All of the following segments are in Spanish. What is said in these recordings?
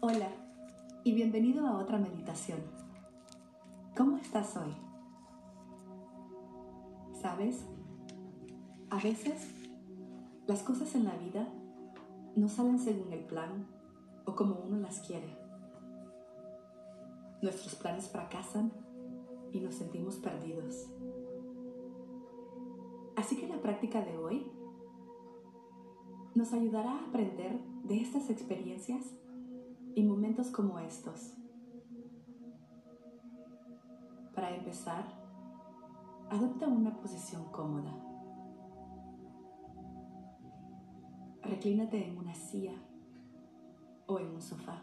Hola y bienvenido a otra meditación. ¿Cómo estás hoy? ¿Sabes? A veces las cosas en la vida no salen según el plan o como uno las quiere. Nuestros planes fracasan y nos sentimos perdidos. Así que la práctica de hoy nos ayudará a aprender de estas experiencias y momentos como estos. Para empezar, adopta una posición cómoda. Reclínate en una silla o en un sofá.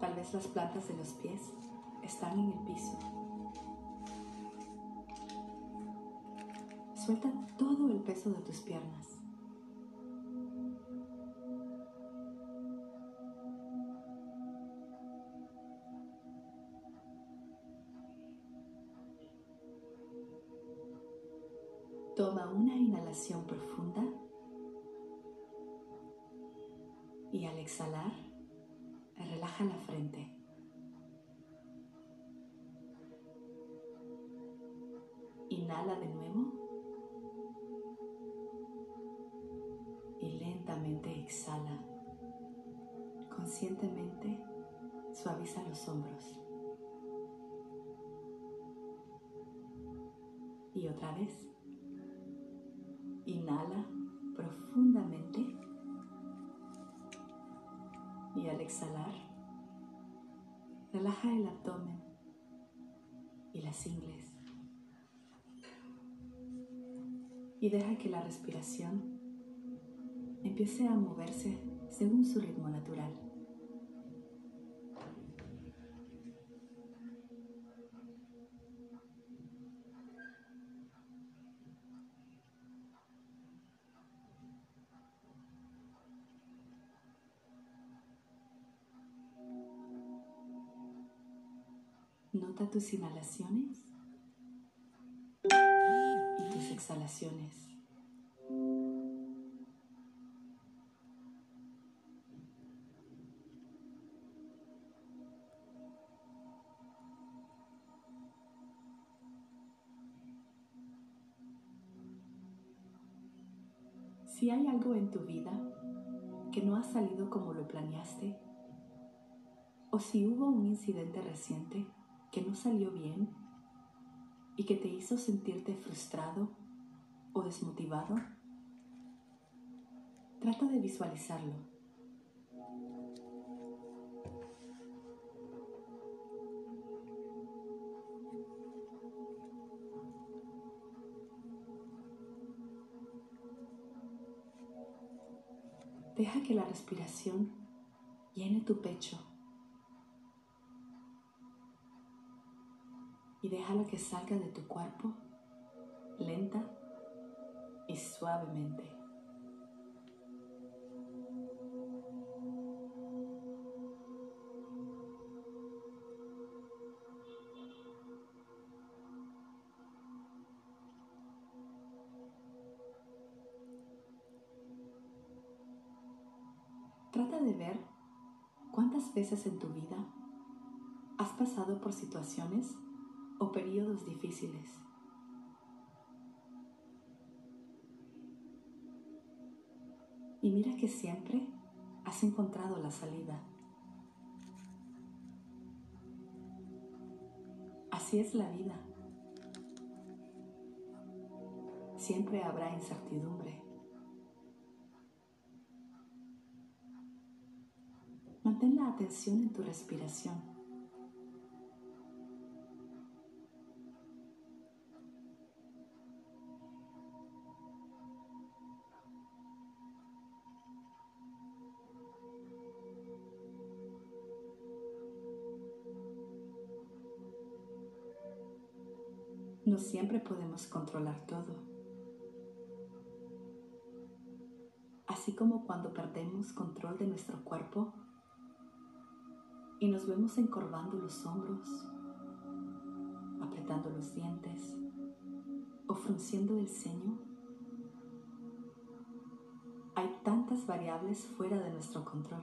Tal vez las plantas de los pies están en el piso. Suelta todo el peso de tus piernas. Toma una inhalación profunda y al exhalar, relaja la frente. Inhala de nuevo y lentamente exhala. Conscientemente suaviza los hombros. Y otra vez. Inhala profundamente y al exhalar, relaja el abdomen y las ingles y deja que la respiración empiece a moverse según su ritmo natural. Nota tus inhalaciones y tus exhalaciones. Si hay algo en tu vida que no ha salido como lo planeaste, o si hubo un incidente reciente que no salió bien y que te hizo sentirte frustrado o desmotivado, trata de visualizarlo. Deja que la respiración llene tu pecho y déjala que salga de tu cuerpo lenta y suavemente. Trata de ver cuántas veces en tu vida has pasado por situaciones o periodos difíciles. Y mira que siempre has encontrado la salida. Así es la vida. Siempre habrá incertidumbre. Mantén la atención en tu respiración. No siempre podemos controlar todo. Así como cuando perdemos control de nuestro cuerpo y nos vemos encorvando los hombros, apretando los dientes o frunciendo el ceño, hay tantas variables fuera de nuestro control.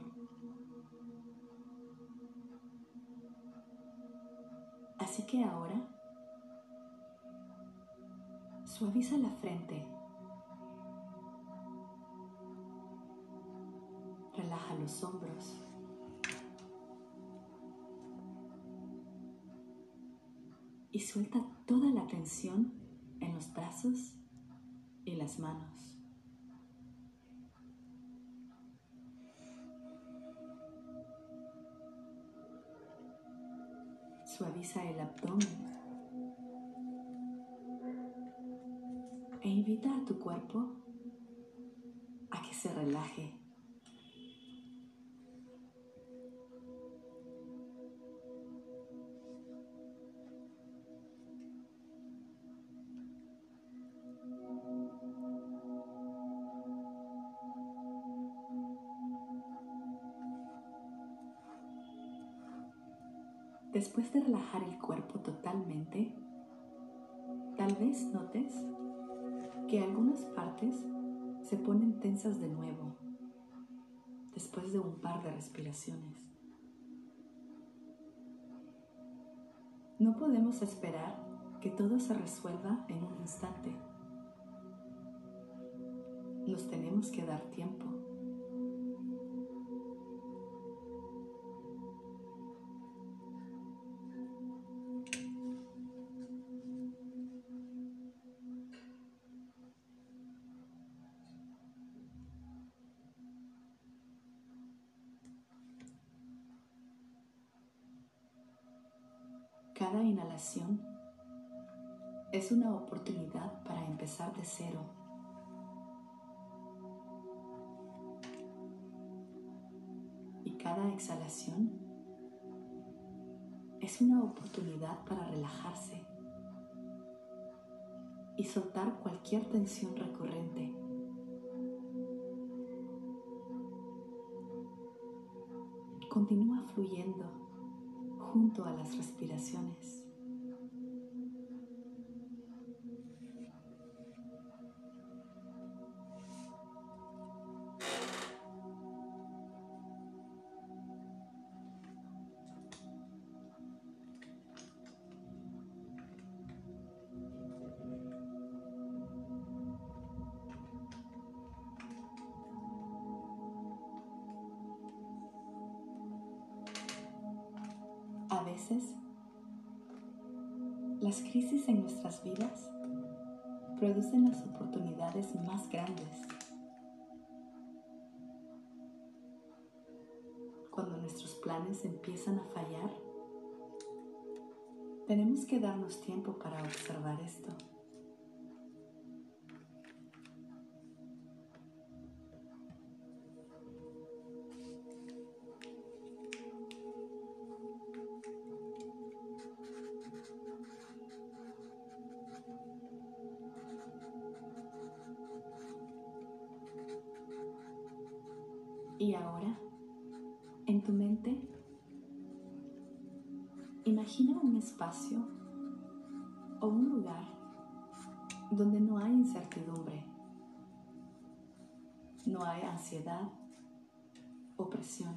Así que ahora suaviza la frente, relaja los hombros. Y suelta toda la tensión en los brazos y las manos. Suaviza el abdomen invita a tu cuerpo a que se relaje. Después de relajar el cuerpo totalmente, tal vez notes que algunas partes se ponen tensas de nuevo después de un par de respiraciones. No podemos esperar que todo se resuelva en un instante. Nos tenemos que dar tiempo. Cada inhalación es una oportunidad para empezar de cero. Y cada exhalación es una oportunidad para relajarse y soltar cualquier tensión recurrente. Continúa fluyendo junto a las respiraciones. Veces, las crisis en nuestras vidas producen las oportunidades más grandes. Cuando nuestros planes empiezan a fallar, tenemos que darnos tiempo para observar esto. Y ahora, en tu mente, imagina un espacio o un lugar donde no hay incertidumbre, no hay ansiedad o presión.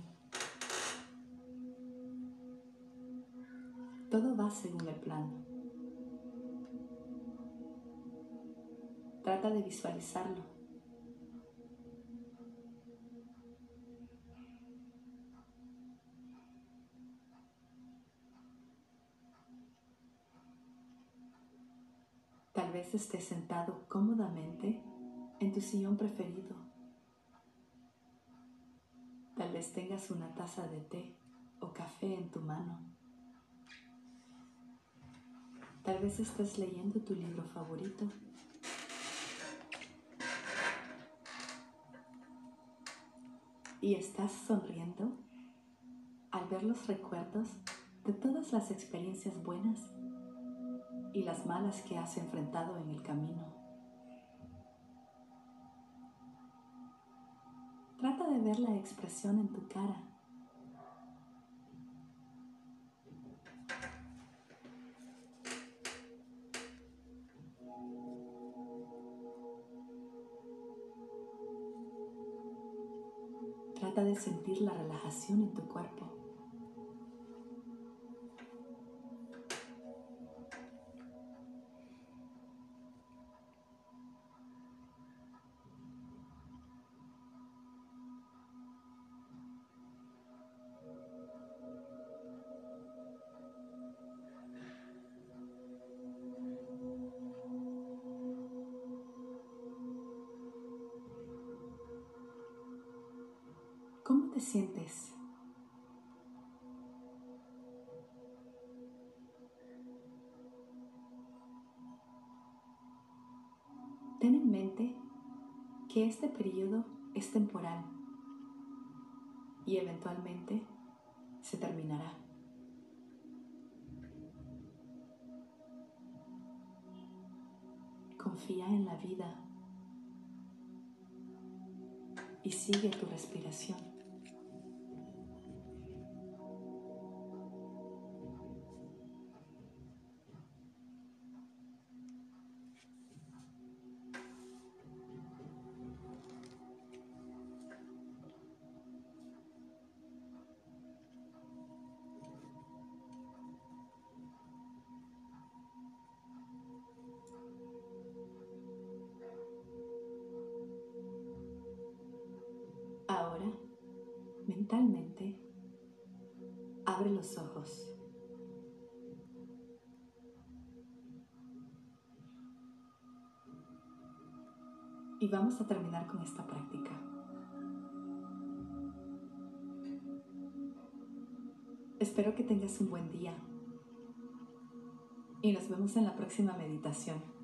Todo va según el plan. Trata de visualizarlo Tal vez estés sentado cómodamente en tu sillón preferido. Tal vez tengas una taza de té o café en tu mano. Tal vez estés leyendo tu libro favorito. Y estás sonriendo al ver los recuerdos de todas las experiencias buenas y las malas que has enfrentado en el camino. Trata de ver la expresión en tu cara. Trata de sentir la relajación en tu cuerpo. Te sientes? Ten en mente que este periodo es temporal y eventualmente se terminará. Confía en la vida y sigue tu respiración. Mentalmente, abre los ojos. Y vamos a terminar con esta práctica. Espero que tengas un buen día y nos vemos en la próxima meditación.